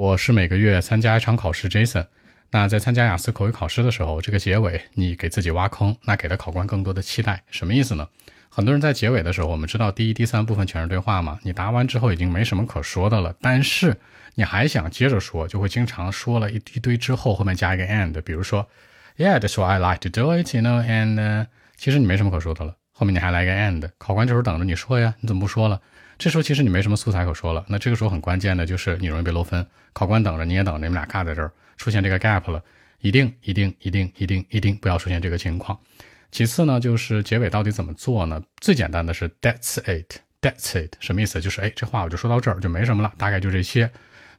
我是每个月参加一场考试，Jason。那在参加雅思口语考试的时候，这个结尾你给自己挖坑，那给了考官更多的期待，什么意思呢？很多人在结尾的时候，我们知道第一、第三部分全是对话嘛，你答完之后已经没什么可说的了，但是你还想接着说，就会经常说了一一堆之后后面加一个 and，比如说，Yeah，that's why I like to do it，you know，and 其实你没什么可说的了，后面你还来个 and，考官这时候等着你说呀，你怎么不说了？这时候其实你没什么素材可说了，那这个时候很关键的就是你容易被漏分。考官等着，你也等着，你们俩尬在这儿，出现这个 gap 了，一定一定一定一定一定不要出现这个情况。其次呢，就是结尾到底怎么做呢？最简单的是 That's it，That's it，什么意思？就是哎，这话我就说到这儿就没什么了，大概就这些。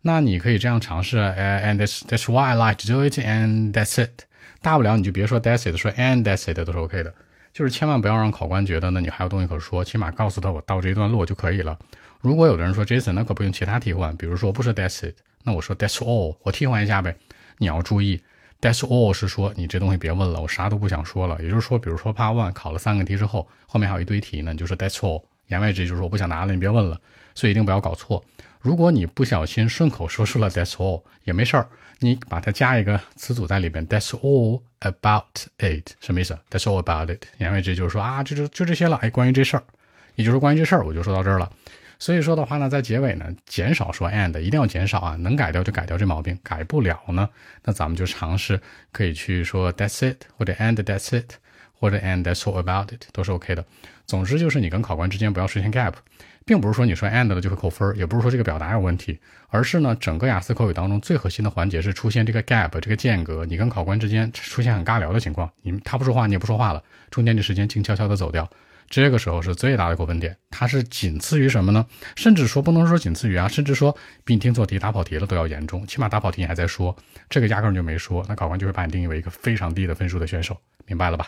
那你可以这样尝试，And that's that's why I like to do it，and that's it。大不了你就别说 That's it，说 And that's it 都是 OK 的。就是千万不要让考官觉得呢，你还有东西可说，起码告诉他我到这一段落就可以了。如果有的人说 Jason，那可不用其他替换，比如说不是 That's it，那我说 That's all，我替换一下呗。你要注意，That's all 是说你这东西别问了，我啥都不想说了。也就是说，比如说 Part One 考了三个题之后，后面还有一堆题呢，你就说 That's all，言外之意就是我不想拿了，你别问了。所以一定不要搞错。如果你不小心顺口说出了 That's all 也没事儿，你把它加一个词组在里边，That's all about it，什么意思？That's all about it，言外之意就是说啊，就就就这些了。哎，关于这事儿，也就是关于这事儿，我就说到这儿了。所以说的话呢，在结尾呢，减少说 and，一定要减少啊，能改掉就改掉这毛病，改不了呢，那咱们就尝试可以去说 That's it，或者 and that's it，或者 and that's all about it，都是 OK 的。总之就是你跟考官之间不要出现 gap。并不是说你说 and 了就会扣分，也不是说这个表达有问题，而是呢，整个雅思口语当中最核心的环节是出现这个 gap 这个间隔，你跟考官之间出现很尬聊的情况，你他不说话，你也不说话了，中间的时间静悄悄的走掉，这个时候是最大的扣分点，它是仅次于什么呢？甚至说不能说仅次于啊，甚至说比你听错题打跑题了都要严重，起码打跑题你还在说，这个压根就没说，那考官就会把你定义为一个非常低的分数的选手，明白了吧？